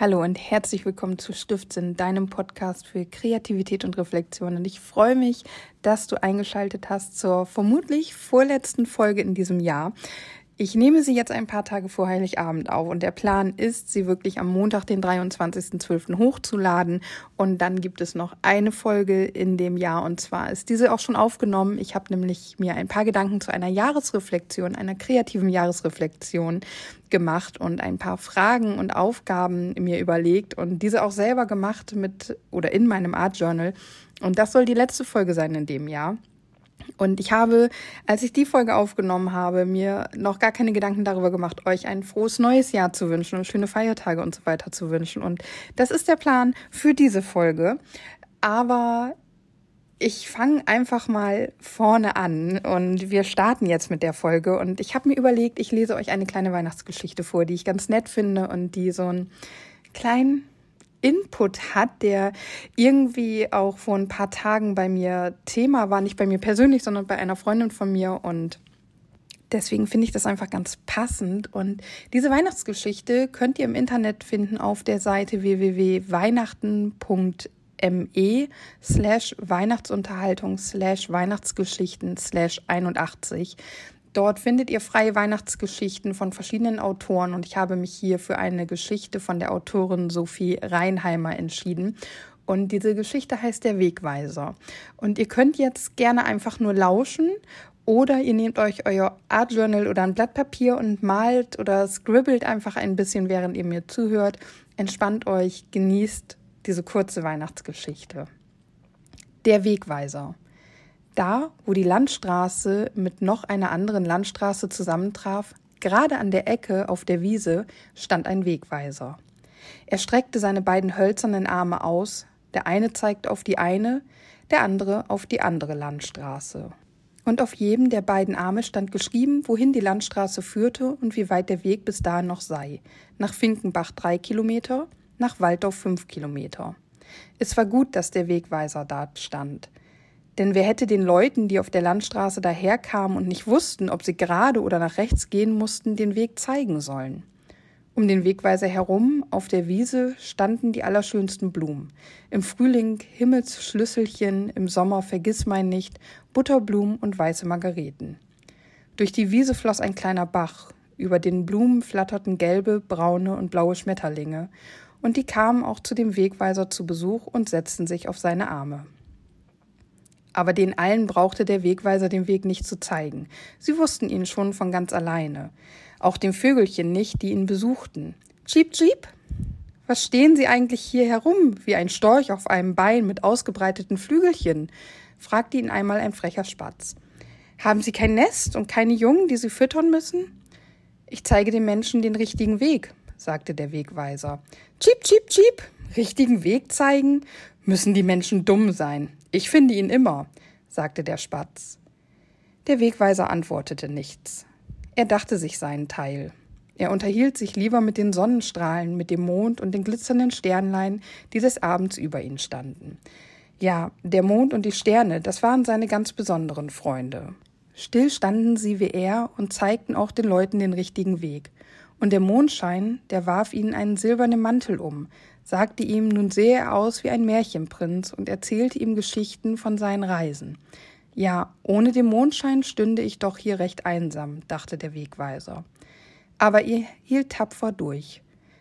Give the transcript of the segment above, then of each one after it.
Hallo und herzlich willkommen zu Stiftsinn, deinem Podcast für Kreativität und Reflexion. Und ich freue mich, dass du eingeschaltet hast zur vermutlich vorletzten Folge in diesem Jahr. Ich nehme sie jetzt ein paar Tage vor Heiligabend auf und der Plan ist, sie wirklich am Montag, den 23.12. hochzuladen und dann gibt es noch eine Folge in dem Jahr und zwar ist diese auch schon aufgenommen. Ich habe nämlich mir ein paar Gedanken zu einer Jahresreflexion, einer kreativen Jahresreflexion gemacht und ein paar Fragen und Aufgaben mir überlegt und diese auch selber gemacht mit oder in meinem Art Journal und das soll die letzte Folge sein in dem Jahr. Und ich habe, als ich die Folge aufgenommen habe, mir noch gar keine Gedanken darüber gemacht, euch ein frohes neues Jahr zu wünschen und schöne Feiertage und so weiter zu wünschen. Und das ist der Plan für diese Folge. Aber ich fange einfach mal vorne an und wir starten jetzt mit der Folge. Und ich habe mir überlegt, ich lese euch eine kleine Weihnachtsgeschichte vor, die ich ganz nett finde und die so einen kleinen Input hat, der irgendwie auch vor ein paar Tagen bei mir Thema war, nicht bei mir persönlich, sondern bei einer Freundin von mir und Deswegen finde ich das einfach ganz passend. Und diese Weihnachtsgeschichte könnt ihr im Internet finden auf der Seite www.weihnachten.me slash Weihnachtsunterhaltung slash Weihnachtsgeschichten slash 81. Dort findet ihr freie Weihnachtsgeschichten von verschiedenen Autoren und ich habe mich hier für eine Geschichte von der Autorin Sophie Reinheimer entschieden. Und diese Geschichte heißt Der Wegweiser. Und ihr könnt jetzt gerne einfach nur lauschen oder ihr nehmt euch euer Art Journal oder ein Blatt Papier und malt oder scribbelt einfach ein bisschen, während ihr mir zuhört. Entspannt euch, genießt diese kurze Weihnachtsgeschichte. Der Wegweiser. Da, wo die Landstraße mit noch einer anderen Landstraße zusammentraf, gerade an der Ecke auf der Wiese, stand ein Wegweiser. Er streckte seine beiden hölzernen Arme aus, der eine zeigt auf die eine, der andere auf die andere Landstraße. Und auf jedem der beiden Arme stand geschrieben, wohin die Landstraße führte und wie weit der Weg bis dahin noch sei. Nach Finkenbach drei Kilometer, nach Waldorf fünf Kilometer. Es war gut, dass der Wegweiser da stand. Denn wer hätte den Leuten, die auf der Landstraße daherkamen und nicht wussten, ob sie gerade oder nach rechts gehen mussten, den Weg zeigen sollen? Um den Wegweiser herum, auf der Wiese, standen die allerschönsten Blumen. Im Frühling Himmelsschlüsselchen, im Sommer Vergissmeinnicht, Butterblumen und weiße Margareten. Durch die Wiese floss ein kleiner Bach, über den Blumen flatterten gelbe, braune und blaue Schmetterlinge, und die kamen auch zu dem Wegweiser zu Besuch und setzten sich auf seine Arme. Aber den allen brauchte der Wegweiser den Weg nicht zu zeigen. Sie wussten ihn schon von ganz alleine. Auch den Vögelchen nicht, die ihn besuchten. Cheep, cheep! Was stehen Sie eigentlich hier herum, wie ein Storch auf einem Bein mit ausgebreiteten Flügelchen? fragte ihn einmal ein frecher Spatz. Haben Sie kein Nest und keine Jungen, die Sie füttern müssen? Ich zeige den Menschen den richtigen Weg, sagte der Wegweiser. Cheep, cheep, cheep! Richtigen Weg zeigen? Müssen die Menschen dumm sein? Ich finde ihn immer, sagte der Spatz. Der Wegweiser antwortete nichts. Er dachte sich seinen Teil. Er unterhielt sich lieber mit den Sonnenstrahlen, mit dem Mond und den glitzernden Sternlein, die des Abends über ihn standen. Ja, der Mond und die Sterne, das waren seine ganz besonderen Freunde. Still standen sie wie er und zeigten auch den Leuten den richtigen Weg. Und der Mondschein, der warf ihnen einen silbernen Mantel um, sagte ihm, nun sehe er aus wie ein Märchenprinz und erzählte ihm Geschichten von seinen Reisen. Ja, ohne den Mondschein stünde ich doch hier recht einsam, dachte der Wegweiser. Aber er hielt tapfer durch.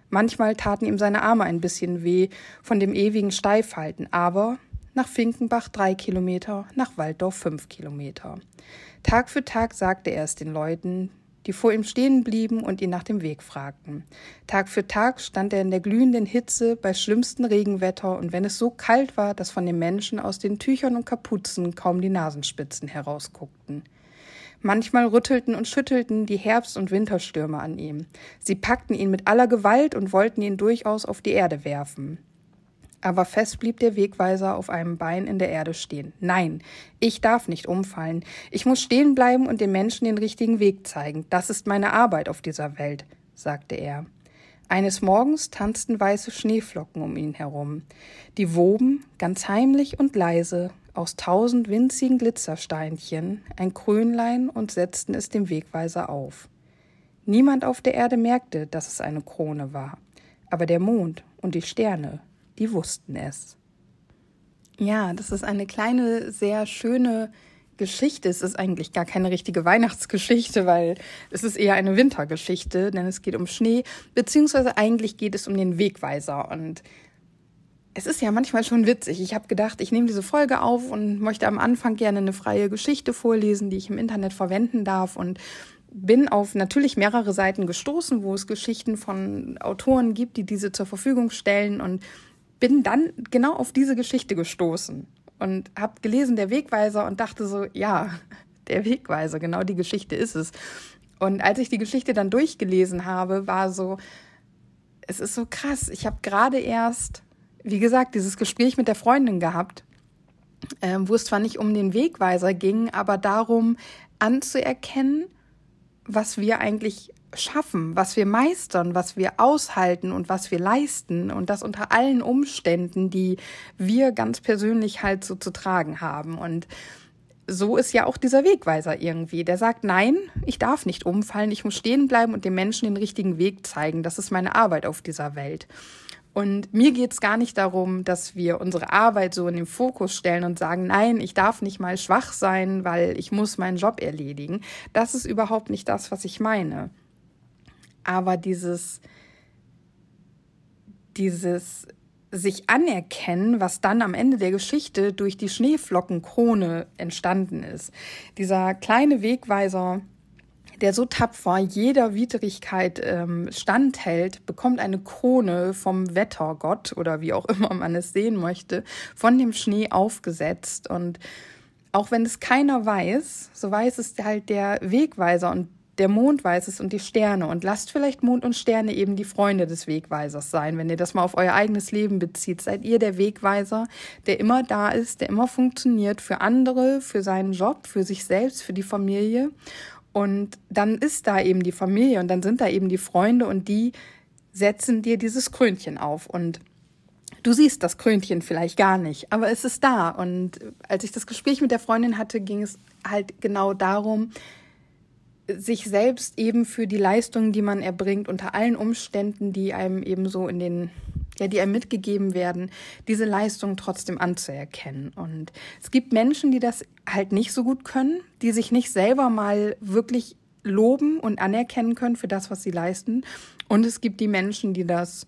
Manchmal taten ihm seine Arme ein bisschen weh von dem ewigen Steifhalten, aber nach Finkenbach drei Kilometer, nach Walddorf fünf Kilometer. Tag für Tag sagte er es den Leuten, die vor ihm stehen blieben und ihn nach dem Weg fragten. Tag für Tag stand er in der glühenden Hitze bei schlimmstem Regenwetter und wenn es so kalt war, dass von den Menschen aus den Tüchern und Kapuzen kaum die Nasenspitzen herausguckten. Manchmal rüttelten und schüttelten die Herbst- und Winterstürme an ihm. Sie packten ihn mit aller Gewalt und wollten ihn durchaus auf die Erde werfen. Aber fest blieb der Wegweiser auf einem Bein in der Erde stehen. Nein, ich darf nicht umfallen. Ich muss stehen bleiben und den Menschen den richtigen Weg zeigen. Das ist meine Arbeit auf dieser Welt, sagte er. Eines Morgens tanzten weiße Schneeflocken um ihn herum. Die woben, ganz heimlich und leise, aus tausend winzigen Glitzersteinchen ein Krönlein und setzten es dem Wegweiser auf. Niemand auf der Erde merkte, dass es eine Krone war. aber der Mond und die Sterne, die wussten es. Ja, das ist eine kleine, sehr schöne Geschichte. Es ist eigentlich gar keine richtige Weihnachtsgeschichte, weil es ist eher eine Wintergeschichte, denn es geht um Schnee, beziehungsweise eigentlich geht es um den Wegweiser. Und es ist ja manchmal schon witzig. Ich habe gedacht, ich nehme diese Folge auf und möchte am Anfang gerne eine freie Geschichte vorlesen, die ich im Internet verwenden darf und bin auf natürlich mehrere Seiten gestoßen, wo es Geschichten von Autoren gibt, die diese zur Verfügung stellen und bin dann genau auf diese Geschichte gestoßen und habe gelesen der Wegweiser und dachte so, ja, der Wegweiser, genau die Geschichte ist es. Und als ich die Geschichte dann durchgelesen habe, war so, es ist so krass. Ich habe gerade erst, wie gesagt, dieses Gespräch mit der Freundin gehabt, äh, wo es zwar nicht um den Wegweiser ging, aber darum anzuerkennen, was wir eigentlich schaffen, was wir meistern, was wir aushalten und was wir leisten und das unter allen Umständen, die wir ganz persönlich halt so zu tragen haben. Und so ist ja auch dieser Wegweiser irgendwie. Der sagt, nein, ich darf nicht umfallen, ich muss stehen bleiben und den Menschen den richtigen Weg zeigen. Das ist meine Arbeit auf dieser Welt. Und mir geht es gar nicht darum, dass wir unsere Arbeit so in den Fokus stellen und sagen, nein, ich darf nicht mal schwach sein, weil ich muss meinen Job erledigen. Das ist überhaupt nicht das, was ich meine aber dieses, dieses sich anerkennen, was dann am Ende der Geschichte durch die Schneeflockenkrone entstanden ist. Dieser kleine Wegweiser, der so tapfer jeder Widrigkeit ähm, standhält, bekommt eine Krone vom Wettergott oder wie auch immer man es sehen möchte, von dem Schnee aufgesetzt. Und auch wenn es keiner weiß, so weiß es halt der Wegweiser und der Mond weiß es und die Sterne. Und lasst vielleicht Mond und Sterne eben die Freunde des Wegweisers sein. Wenn ihr das mal auf euer eigenes Leben bezieht, seid ihr der Wegweiser, der immer da ist, der immer funktioniert für andere, für seinen Job, für sich selbst, für die Familie. Und dann ist da eben die Familie und dann sind da eben die Freunde und die setzen dir dieses Krönchen auf. Und Du siehst das Krönchen vielleicht gar nicht, aber es ist da. Und als ich das Gespräch mit der Freundin hatte, ging es halt genau darum, sich selbst eben für die Leistungen, die man erbringt, unter allen Umständen, die einem eben so in den, ja, die einem mitgegeben werden, diese Leistung trotzdem anzuerkennen. Und es gibt Menschen, die das halt nicht so gut können, die sich nicht selber mal wirklich loben und anerkennen können für das, was sie leisten. Und es gibt die Menschen, die das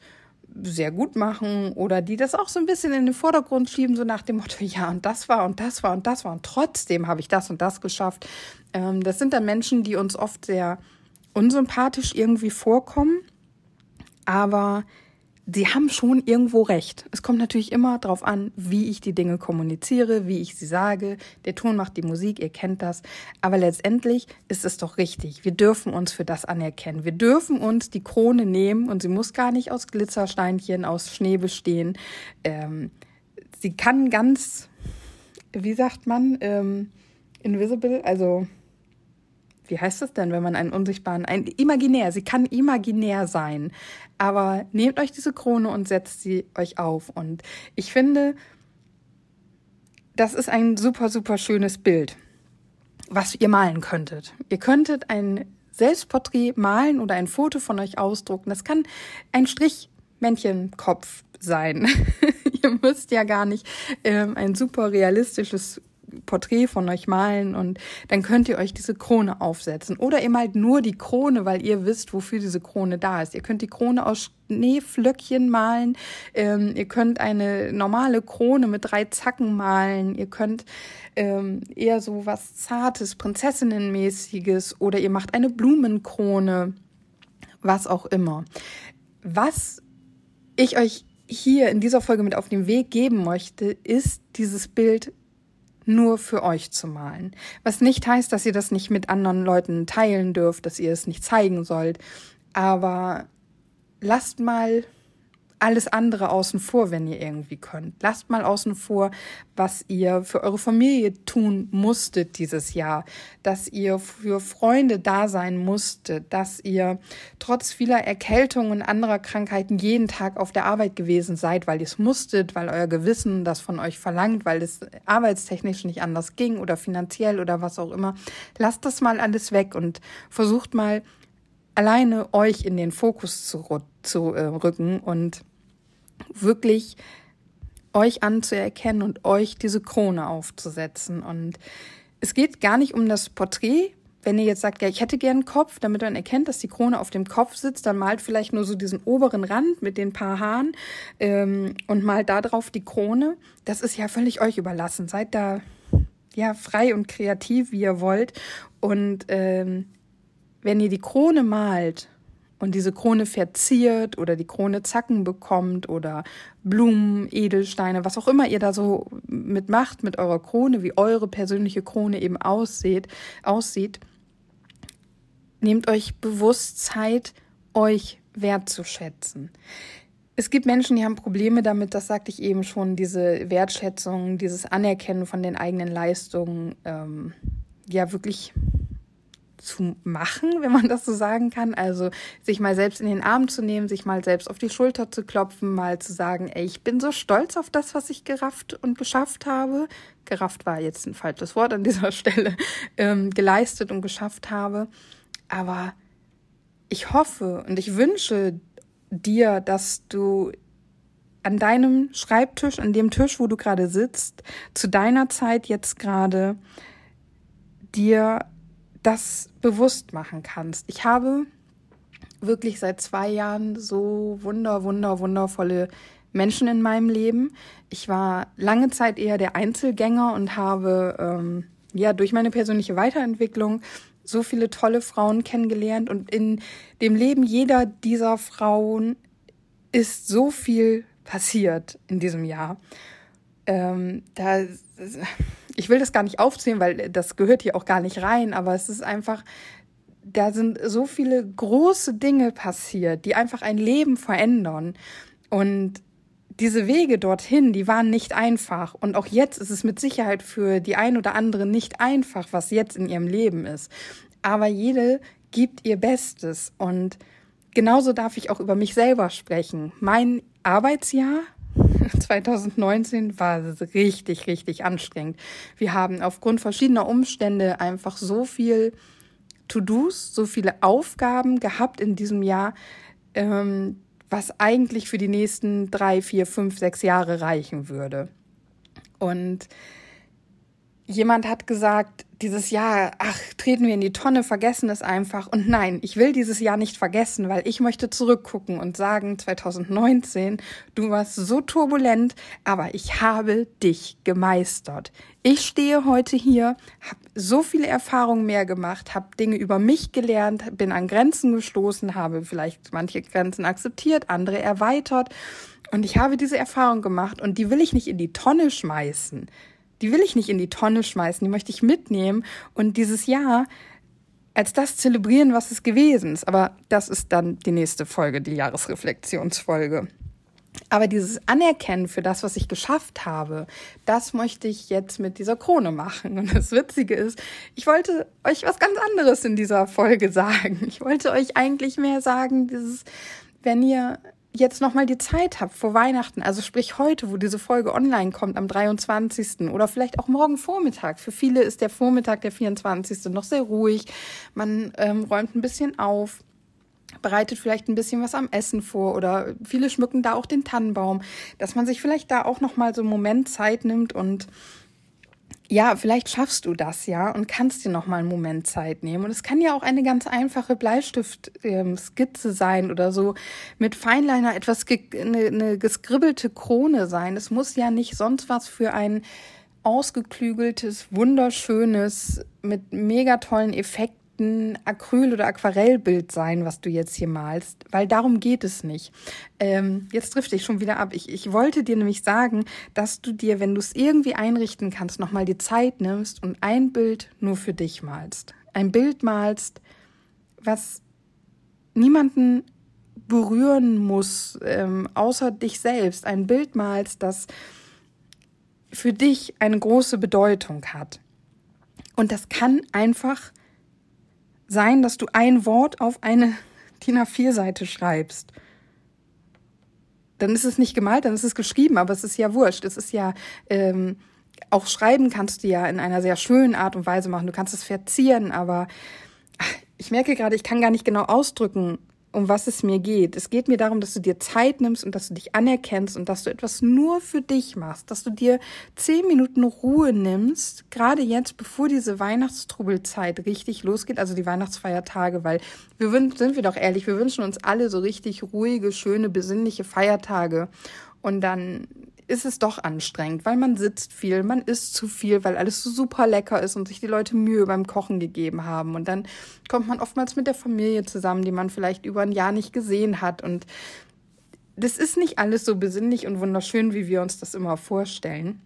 sehr gut machen oder die das auch so ein bisschen in den Vordergrund schieben, so nach dem Motto, ja, und das war und das war und das war und trotzdem habe ich das und das geschafft. Ähm, das sind dann Menschen, die uns oft sehr unsympathisch irgendwie vorkommen, aber sie haben schon irgendwo recht. Es kommt natürlich immer darauf an, wie ich die Dinge kommuniziere, wie ich sie sage. Der Ton macht die Musik, ihr kennt das. Aber letztendlich ist es doch richtig. Wir dürfen uns für das anerkennen. Wir dürfen uns die Krone nehmen und sie muss gar nicht aus Glitzersteinchen, aus Schnee bestehen. Ähm, sie kann ganz, wie sagt man, ähm, invisible, also wie heißt das denn, wenn man einen unsichtbaren, ein imaginär, sie kann imaginär sein. Aber nehmt euch diese Krone und setzt sie euch auf. Und ich finde, das ist ein super, super schönes Bild, was ihr malen könntet. Ihr könntet ein Selbstporträt malen oder ein Foto von euch ausdrucken. Das kann ein Strichmänchenkopf sein. ihr müsst ja gar nicht ähm, ein super realistisches Porträt von euch malen und dann könnt ihr euch diese Krone aufsetzen. Oder ihr malt nur die Krone, weil ihr wisst, wofür diese Krone da ist. Ihr könnt die Krone aus Schneeflöckchen malen. Ähm, ihr könnt eine normale Krone mit drei Zacken malen. Ihr könnt ähm, eher so was Zartes, Prinzessinnenmäßiges oder ihr macht eine Blumenkrone. Was auch immer. Was ich euch hier in dieser Folge mit auf den Weg geben möchte, ist dieses Bild nur für euch zu malen. Was nicht heißt, dass ihr das nicht mit anderen Leuten teilen dürft, dass ihr es nicht zeigen sollt. Aber lasst mal alles andere außen vor, wenn ihr irgendwie könnt. Lasst mal außen vor, was ihr für eure Familie tun musstet dieses Jahr, dass ihr für Freunde da sein musstet, dass ihr trotz vieler Erkältungen und anderer Krankheiten jeden Tag auf der Arbeit gewesen seid, weil ihr es musstet, weil euer Gewissen das von euch verlangt, weil es arbeitstechnisch nicht anders ging oder finanziell oder was auch immer. Lasst das mal alles weg und versucht mal alleine euch in den Fokus zu, zu äh, rücken und wirklich euch anzuerkennen und euch diese Krone aufzusetzen. Und es geht gar nicht um das Porträt. Wenn ihr jetzt sagt, ja, ich hätte gern einen Kopf, damit man erkennt, dass die Krone auf dem Kopf sitzt, dann malt vielleicht nur so diesen oberen Rand mit den paar Haaren ähm, und malt da drauf die Krone. Das ist ja völlig euch überlassen. Seid da ja frei und kreativ, wie ihr wollt. Und ähm, wenn ihr die Krone malt und diese Krone verziert oder die Krone Zacken bekommt oder Blumen, Edelsteine, was auch immer ihr da so mitmacht mit eurer Krone, wie eure persönliche Krone eben aussieht, aussieht, nehmt euch bewusst Zeit, euch wertzuschätzen. Es gibt Menschen, die haben Probleme damit, das sagte ich eben schon, diese Wertschätzung, dieses Anerkennen von den eigenen Leistungen, ähm, ja wirklich zu machen, wenn man das so sagen kann. Also sich mal selbst in den Arm zu nehmen, sich mal selbst auf die Schulter zu klopfen, mal zu sagen, ey, ich bin so stolz auf das, was ich gerafft und geschafft habe. Gerafft war jetzt ein falsches Wort an dieser Stelle, ähm, geleistet und geschafft habe. Aber ich hoffe und ich wünsche dir, dass du an deinem Schreibtisch, an dem Tisch, wo du gerade sitzt, zu deiner Zeit jetzt gerade dir das bewusst machen kannst. Ich habe wirklich seit zwei Jahren so wunder, wunder, wundervolle Menschen in meinem Leben. Ich war lange Zeit eher der Einzelgänger und habe ähm, ja durch meine persönliche Weiterentwicklung so viele tolle Frauen kennengelernt und in dem Leben jeder dieser Frauen ist so viel passiert in diesem Jahr. Ähm, da ich will das gar nicht aufzählen, weil das gehört hier auch gar nicht rein, aber es ist einfach, da sind so viele große Dinge passiert, die einfach ein Leben verändern. Und diese Wege dorthin, die waren nicht einfach. Und auch jetzt ist es mit Sicherheit für die ein oder andere nicht einfach, was jetzt in ihrem Leben ist. Aber jede gibt ihr Bestes. Und genauso darf ich auch über mich selber sprechen. Mein Arbeitsjahr 2019 war richtig, richtig anstrengend. Wir haben aufgrund verschiedener Umstände einfach so viel To-Dos, so viele Aufgaben gehabt in diesem Jahr, ähm, was eigentlich für die nächsten drei, vier, fünf, sechs Jahre reichen würde. Und jemand hat gesagt, dieses Jahr, ach, treten wir in die Tonne, vergessen es einfach. Und nein, ich will dieses Jahr nicht vergessen, weil ich möchte zurückgucken und sagen, 2019, du warst so turbulent, aber ich habe dich gemeistert. Ich stehe heute hier, habe so viele Erfahrungen mehr gemacht, habe Dinge über mich gelernt, bin an Grenzen gestoßen, habe vielleicht manche Grenzen akzeptiert, andere erweitert. Und ich habe diese Erfahrung gemacht und die will ich nicht in die Tonne schmeißen die will ich nicht in die Tonne schmeißen, die möchte ich mitnehmen und dieses Jahr als das zelebrieren, was es gewesen ist. Aber das ist dann die nächste Folge, die Jahresreflexionsfolge. Aber dieses Anerkennen für das, was ich geschafft habe, das möchte ich jetzt mit dieser Krone machen. Und das Witzige ist, ich wollte euch was ganz anderes in dieser Folge sagen. Ich wollte euch eigentlich mehr sagen, dieses, wenn ihr jetzt nochmal die Zeit habt vor Weihnachten, also sprich heute, wo diese Folge online kommt, am 23. oder vielleicht auch morgen Vormittag. Für viele ist der Vormittag, der 24. noch sehr ruhig. Man ähm, räumt ein bisschen auf bereitet vielleicht ein bisschen was am Essen vor oder viele schmücken da auch den Tannenbaum, dass man sich vielleicht da auch noch mal so einen Moment Zeit nimmt und ja, vielleicht schaffst du das ja und kannst dir noch mal einen Moment Zeit nehmen. Und es kann ja auch eine ganz einfache Bleistift-Skizze ähm, sein oder so mit Feinliner etwas ge eine, eine geskribbelte Krone sein. Es muss ja nicht sonst was für ein ausgeklügeltes, wunderschönes, mit mega tollen Effekten ein Acryl- oder Aquarellbild sein, was du jetzt hier malst, weil darum geht es nicht. Ähm, jetzt trifft ich schon wieder ab. Ich, ich wollte dir nämlich sagen, dass du dir, wenn du es irgendwie einrichten kannst, nochmal die Zeit nimmst und ein Bild nur für dich malst. Ein Bild malst, was niemanden berühren muss, ähm, außer dich selbst. Ein Bild malst, das für dich eine große Bedeutung hat. Und das kann einfach sein, dass du ein Wort auf eine DIN A4-Seite schreibst. Dann ist es nicht gemalt, dann ist es geschrieben, aber es ist ja wurscht. Es ist ja, ähm, auch schreiben kannst du ja in einer sehr schönen Art und Weise machen. Du kannst es verzieren, aber ich merke gerade, ich kann gar nicht genau ausdrücken, um was es mir geht. Es geht mir darum, dass du dir Zeit nimmst und dass du dich anerkennst und dass du etwas nur für dich machst, dass du dir zehn Minuten Ruhe nimmst, gerade jetzt, bevor diese Weihnachtstrubelzeit richtig losgeht, also die Weihnachtsfeiertage, weil wir sind wir doch ehrlich, wir wünschen uns alle so richtig ruhige, schöne, besinnliche Feiertage. Und dann ist es doch anstrengend, weil man sitzt viel, man isst zu viel, weil alles so super lecker ist und sich die Leute Mühe beim Kochen gegeben haben. Und dann kommt man oftmals mit der Familie zusammen, die man vielleicht über ein Jahr nicht gesehen hat. Und das ist nicht alles so besinnlich und wunderschön, wie wir uns das immer vorstellen.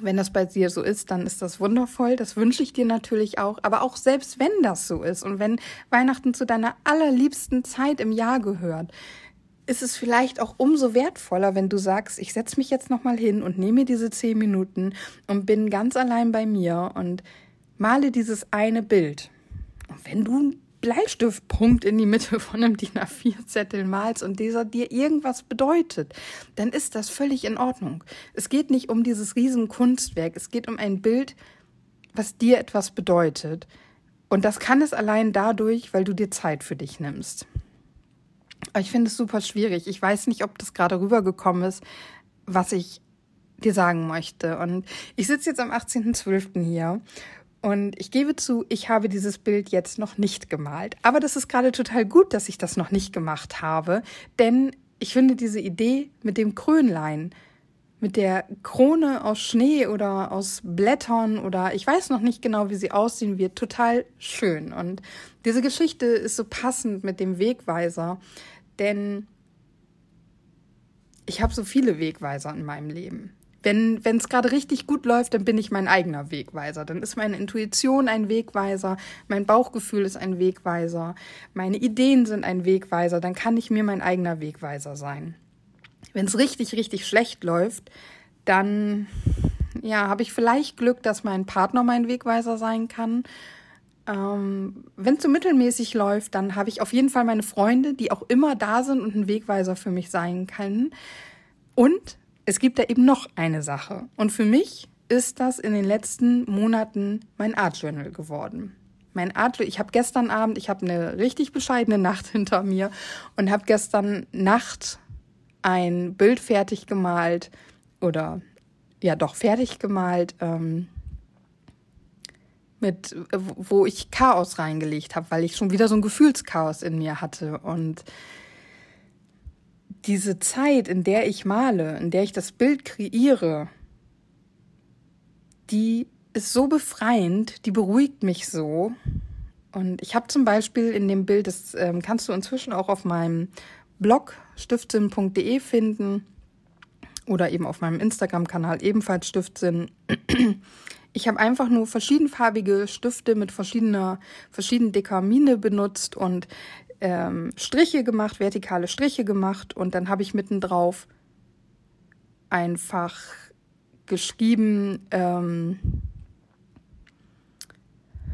Wenn das bei dir so ist, dann ist das wundervoll. Das wünsche ich dir natürlich auch. Aber auch selbst wenn das so ist und wenn Weihnachten zu deiner allerliebsten Zeit im Jahr gehört, ist es vielleicht auch umso wertvoller, wenn du sagst, ich setze mich jetzt nochmal hin und nehme diese zehn Minuten und bin ganz allein bei mir und male dieses eine Bild. Und wenn du einen Bleistiftpunkt in die Mitte von einem DIN A4-Zettel malst und dieser dir irgendwas bedeutet, dann ist das völlig in Ordnung. Es geht nicht um dieses riesen Kunstwerk, es geht um ein Bild, was dir etwas bedeutet. Und das kann es allein dadurch, weil du dir Zeit für dich nimmst. Ich finde es super schwierig. Ich weiß nicht, ob das gerade rübergekommen ist, was ich dir sagen möchte. Und ich sitze jetzt am 18.12. hier und ich gebe zu, ich habe dieses Bild jetzt noch nicht gemalt. Aber das ist gerade total gut, dass ich das noch nicht gemacht habe, denn ich finde diese Idee mit dem Krönlein, mit der Krone aus Schnee oder aus Blättern oder ich weiß noch nicht genau, wie sie aussehen wird, total schön. Und diese Geschichte ist so passend mit dem Wegweiser, denn ich habe so viele Wegweiser in meinem Leben. Wenn es gerade richtig gut läuft, dann bin ich mein eigener Wegweiser. Dann ist meine Intuition ein Wegweiser, mein Bauchgefühl ist ein Wegweiser, meine Ideen sind ein Wegweiser, dann kann ich mir mein eigener Wegweiser sein. Wenn es richtig, richtig schlecht läuft, dann ja, habe ich vielleicht Glück, dass mein Partner mein Wegweiser sein kann ähm, Wenn es so mittelmäßig läuft, dann habe ich auf jeden Fall meine Freunde, die auch immer da sind und ein Wegweiser für mich sein können. Und es gibt da eben noch eine Sache. Und für mich ist das in den letzten Monaten mein Art Journal geworden. Mein Art, ich habe gestern Abend, ich habe eine richtig bescheidene Nacht hinter mir und habe gestern Nacht ein Bild fertig gemalt oder ja doch fertig gemalt. Ähm, mit, wo ich Chaos reingelegt habe, weil ich schon wieder so ein Gefühlschaos in mir hatte. Und diese Zeit, in der ich male, in der ich das Bild kreiere, die ist so befreiend, die beruhigt mich so. Und ich habe zum Beispiel in dem Bild, das ähm, kannst du inzwischen auch auf meinem Blog stiftsinn.de finden oder eben auf meinem Instagram-Kanal ebenfalls Stiftsinn. Ich habe einfach nur verschiedenfarbige Stifte mit verschiedener, verschiedenen Dekamine benutzt und ähm, Striche gemacht, vertikale Striche gemacht und dann habe ich mittendrauf einfach geschrieben, ähm,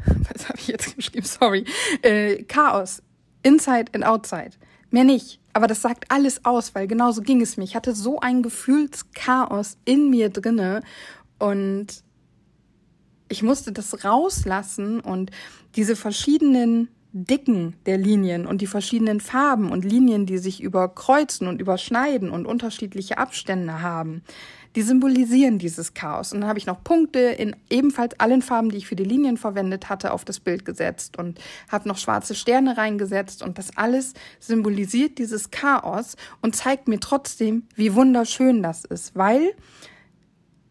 was habe ich jetzt geschrieben? Sorry. Äh, Chaos. Inside and outside. Mehr nicht. Aber das sagt alles aus, weil genauso ging es mir. Ich hatte so ein Gefühlschaos in mir drinne und ich musste das rauslassen und diese verschiedenen Dicken der Linien und die verschiedenen Farben und Linien, die sich überkreuzen und überschneiden und unterschiedliche Abstände haben, die symbolisieren dieses Chaos. Und dann habe ich noch Punkte in ebenfalls allen Farben, die ich für die Linien verwendet hatte, auf das Bild gesetzt und habe noch schwarze Sterne reingesetzt und das alles symbolisiert dieses Chaos und zeigt mir trotzdem, wie wunderschön das ist, weil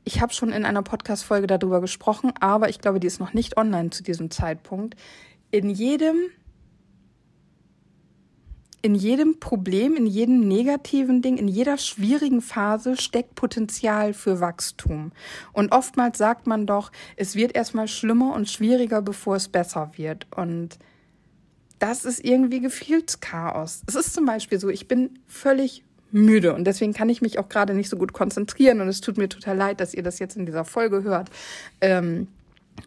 ich habe schon in einer Podcast-Folge darüber gesprochen, aber ich glaube, die ist noch nicht online zu diesem Zeitpunkt. In jedem, in jedem Problem, in jedem negativen Ding, in jeder schwierigen Phase steckt Potenzial für Wachstum. Und oftmals sagt man doch, es wird erstmal schlimmer und schwieriger, bevor es besser wird. Und das ist irgendwie Gefühlschaos. Es ist zum Beispiel so, ich bin völlig müde und deswegen kann ich mich auch gerade nicht so gut konzentrieren und es tut mir total leid, dass ihr das jetzt in dieser Folge hört ähm,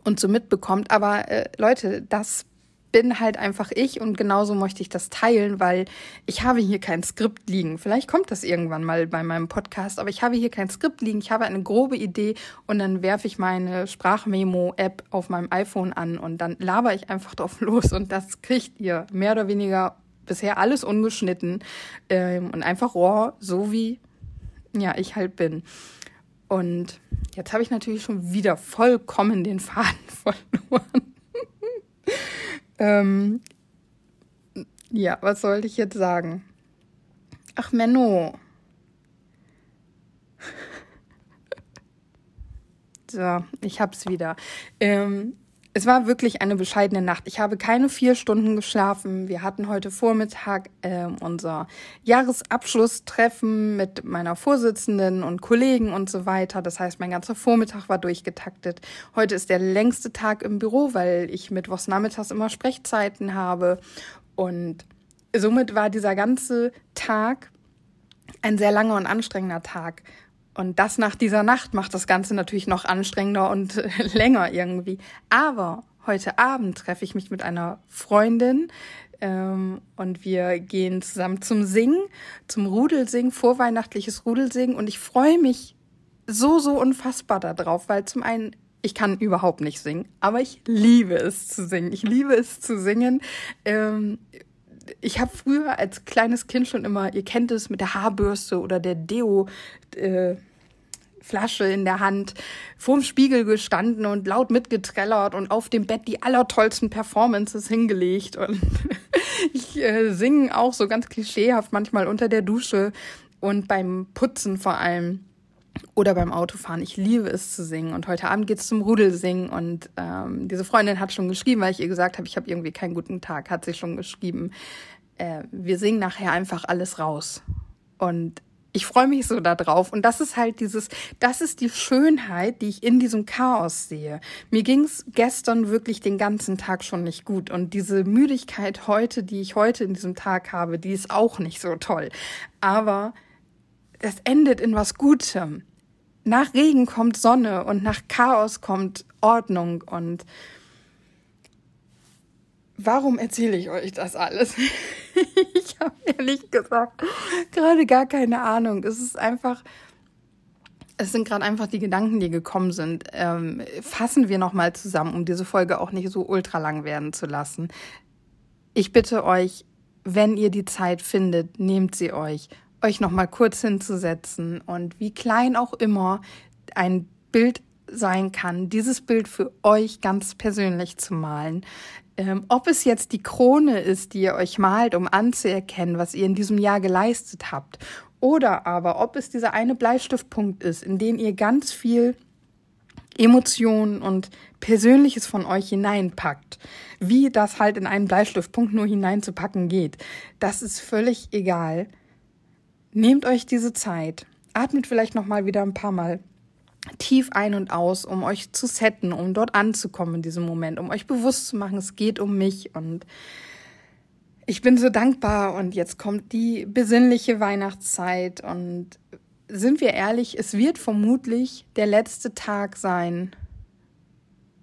und so mitbekommt. Aber äh, Leute, das bin halt einfach ich und genauso möchte ich das teilen, weil ich habe hier kein Skript liegen. Vielleicht kommt das irgendwann mal bei meinem Podcast, aber ich habe hier kein Skript liegen. Ich habe eine grobe Idee und dann werfe ich meine Sprachmemo-App auf meinem iPhone an und dann laber ich einfach drauf los und das kriegt ihr mehr oder weniger bisher alles ungeschnitten ähm, und einfach raw, so wie ja ich halt bin. Und jetzt habe ich natürlich schon wieder vollkommen den Faden verloren. Ähm, ja, was sollte ich jetzt sagen? Ach, Menno. so, ich hab's wieder. Ähm, es war wirklich eine bescheidene Nacht. Ich habe keine vier Stunden geschlafen. Wir hatten heute Vormittag äh, unser Jahresabschlusstreffen mit meiner Vorsitzenden und Kollegen und so weiter. Das heißt, mein ganzer Vormittag war durchgetaktet. Heute ist der längste Tag im Büro, weil ich mittwochs nachmittags immer Sprechzeiten habe. Und somit war dieser ganze Tag ein sehr langer und anstrengender Tag. Und das nach dieser Nacht macht das Ganze natürlich noch anstrengender und länger irgendwie. Aber heute Abend treffe ich mich mit einer Freundin ähm, und wir gehen zusammen zum Singen, zum Rudelsingen, vorweihnachtliches Rudelsingen. Und ich freue mich so, so unfassbar darauf, weil zum einen ich kann überhaupt nicht singen, aber ich liebe es zu singen. Ich liebe es zu singen. Ähm, ich habe früher als kleines Kind schon immer, ihr kennt es mit der Haarbürste oder der Deo. Äh, Flasche in der Hand vorm Spiegel gestanden und laut mitgetrellert und auf dem Bett die allertollsten Performances hingelegt. Und ich äh, singe auch so ganz klischeehaft manchmal unter der Dusche und beim Putzen vor allem oder beim Autofahren. Ich liebe es zu singen. Und heute Abend geht's zum Rudelsingen. Und ähm, diese Freundin hat schon geschrieben, weil ich ihr gesagt habe, ich habe irgendwie keinen guten Tag, hat sie schon geschrieben. Äh, wir singen nachher einfach alles raus. Und ich freue mich so darauf. Und das ist halt dieses, das ist die Schönheit, die ich in diesem Chaos sehe. Mir ging's gestern wirklich den ganzen Tag schon nicht gut. Und diese Müdigkeit heute, die ich heute in diesem Tag habe, die ist auch nicht so toll. Aber es endet in was Gutem. Nach Regen kommt Sonne und nach Chaos kommt Ordnung und warum erzähle ich euch das alles? ich habe ehrlich gesagt gerade gar keine Ahnung. Es ist einfach, es sind gerade einfach die Gedanken, die gekommen sind. Ähm, fassen wir nochmal zusammen, um diese Folge auch nicht so ultra lang werden zu lassen. Ich bitte euch, wenn ihr die Zeit findet, nehmt sie euch euch noch mal kurz hinzusetzen und wie klein auch immer ein Bild sein kann, dieses Bild für euch ganz persönlich zu malen. Ähm, ob es jetzt die Krone ist, die ihr euch malt, um anzuerkennen, was ihr in diesem Jahr geleistet habt, oder aber ob es dieser eine Bleistiftpunkt ist, in den ihr ganz viel Emotionen und Persönliches von euch hineinpackt. Wie das halt in einen Bleistiftpunkt nur hineinzupacken geht, das ist völlig egal. Nehmt euch diese Zeit. Atmet vielleicht noch mal wieder ein paar Mal tief ein und aus, um euch zu setten, um dort anzukommen in diesem Moment, um euch bewusst zu machen, es geht um mich und ich bin so dankbar und jetzt kommt die besinnliche Weihnachtszeit und sind wir ehrlich, es wird vermutlich der letzte Tag sein.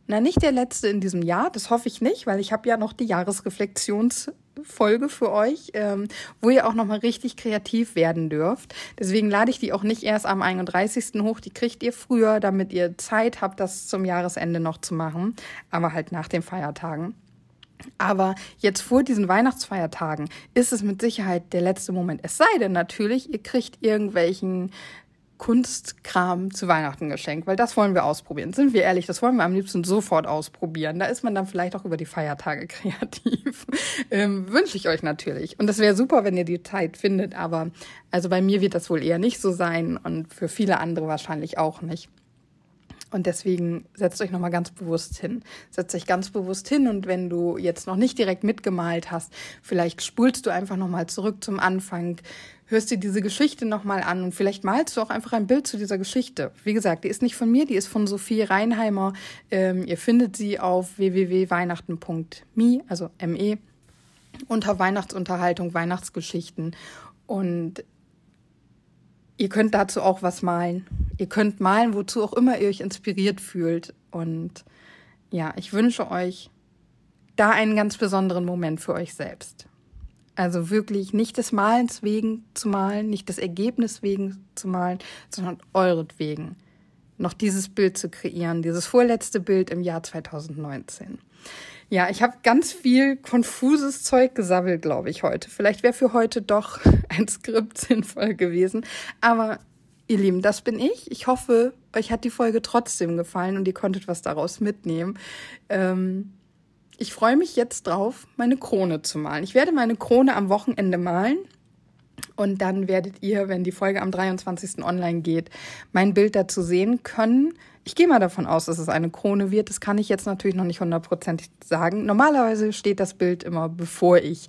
Na, nicht der letzte in diesem Jahr, das hoffe ich nicht, weil ich habe ja noch die Jahresreflexions Folge für euch, ähm, wo ihr auch nochmal richtig kreativ werden dürft. Deswegen lade ich die auch nicht erst am 31. hoch, die kriegt ihr früher, damit ihr Zeit habt, das zum Jahresende noch zu machen, aber halt nach den Feiertagen. Aber jetzt vor diesen Weihnachtsfeiertagen ist es mit Sicherheit der letzte Moment. Es sei denn natürlich, ihr kriegt irgendwelchen Kunstkram zu Weihnachten geschenkt, weil das wollen wir ausprobieren. Sind wir ehrlich, das wollen wir am liebsten sofort ausprobieren. Da ist man dann vielleicht auch über die Feiertage kreativ. ähm, Wünsche ich euch natürlich. Und das wäre super, wenn ihr die Zeit findet, aber also bei mir wird das wohl eher nicht so sein und für viele andere wahrscheinlich auch nicht. Und deswegen setzt euch nochmal ganz bewusst hin. Setzt euch ganz bewusst hin und wenn du jetzt noch nicht direkt mitgemalt hast, vielleicht spulst du einfach nochmal zurück zum Anfang, hörst dir diese Geschichte nochmal an und vielleicht malst du auch einfach ein Bild zu dieser Geschichte. Wie gesagt, die ist nicht von mir, die ist von Sophie Reinheimer. Ähm, ihr findet sie auf www.weihnachten.me, also ME, unter Weihnachtsunterhaltung, Weihnachtsgeschichten. Und ihr könnt dazu auch was malen. Ihr könnt malen, wozu auch immer ihr euch inspiriert fühlt. Und ja, ich wünsche euch da einen ganz besonderen Moment für euch selbst. Also wirklich nicht des Malens wegen zu malen, nicht des Ergebnis wegen zu malen, sondern euretwegen noch dieses Bild zu kreieren, dieses vorletzte Bild im Jahr 2019. Ja, ich habe ganz viel konfuses Zeug gesammelt, glaube ich, heute. Vielleicht wäre für heute doch ein Skript sinnvoll gewesen. Aber ihr Lieben, das bin ich. Ich hoffe, euch hat die Folge trotzdem gefallen und ihr konntet was daraus mitnehmen. Ähm, ich freue mich jetzt drauf, meine Krone zu malen. Ich werde meine Krone am Wochenende malen. Und dann werdet ihr, wenn die Folge am 23. online geht, mein Bild dazu sehen können. Ich gehe mal davon aus, dass es eine Krone wird. Das kann ich jetzt natürlich noch nicht hundertprozentig sagen. Normalerweise steht das Bild immer, bevor ich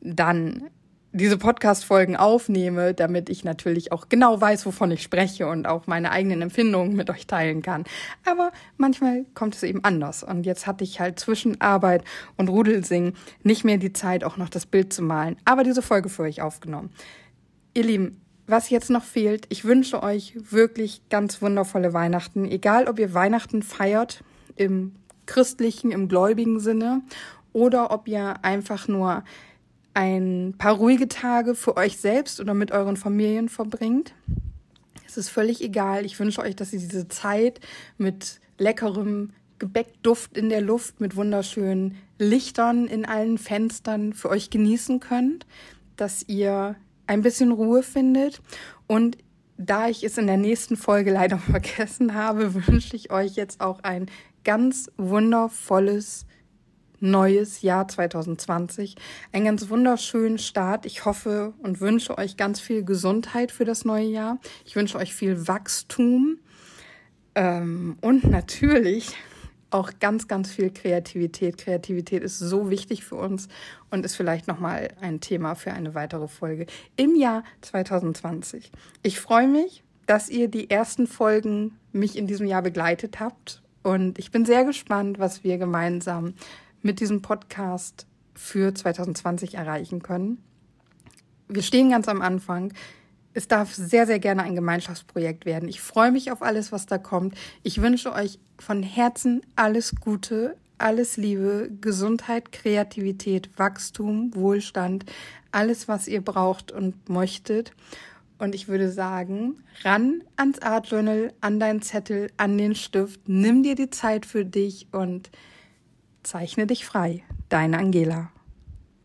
dann diese Podcast-Folgen aufnehme, damit ich natürlich auch genau weiß, wovon ich spreche und auch meine eigenen Empfindungen mit euch teilen kann. Aber manchmal kommt es eben anders. Und jetzt hatte ich halt zwischen Arbeit und Rudelsingen nicht mehr die Zeit, auch noch das Bild zu malen. Aber diese Folge für euch aufgenommen. Ihr Lieben, was jetzt noch fehlt, ich wünsche euch wirklich ganz wundervolle Weihnachten. Egal, ob ihr Weihnachten feiert im christlichen, im gläubigen Sinne oder ob ihr einfach nur ein paar ruhige Tage für euch selbst oder mit euren Familien verbringt. Es ist völlig egal. Ich wünsche euch, dass ihr diese Zeit mit leckerem Gebäckduft in der Luft, mit wunderschönen Lichtern in allen Fenstern für euch genießen könnt, dass ihr ein bisschen Ruhe findet und da ich es in der nächsten Folge leider vergessen habe, wünsche ich euch jetzt auch ein ganz wundervolles neues Jahr 2020. Einen ganz wunderschönen Start. Ich hoffe und wünsche euch ganz viel Gesundheit für das neue Jahr. Ich wünsche euch viel Wachstum ähm, und natürlich auch ganz, ganz viel Kreativität. Kreativität ist so wichtig für uns und ist vielleicht nochmal ein Thema für eine weitere Folge im Jahr 2020. Ich freue mich, dass ihr die ersten Folgen mich in diesem Jahr begleitet habt und ich bin sehr gespannt, was wir gemeinsam mit diesem Podcast für 2020 erreichen können. Wir stehen ganz am Anfang. Es darf sehr, sehr gerne ein Gemeinschaftsprojekt werden. Ich freue mich auf alles, was da kommt. Ich wünsche euch von Herzen alles Gute, alles Liebe, Gesundheit, Kreativität, Wachstum, Wohlstand, alles, was ihr braucht und möchtet. Und ich würde sagen, ran ans Art Journal, an deinen Zettel, an den Stift, nimm dir die Zeit für dich und Zeichne dich frei. Deine Angela.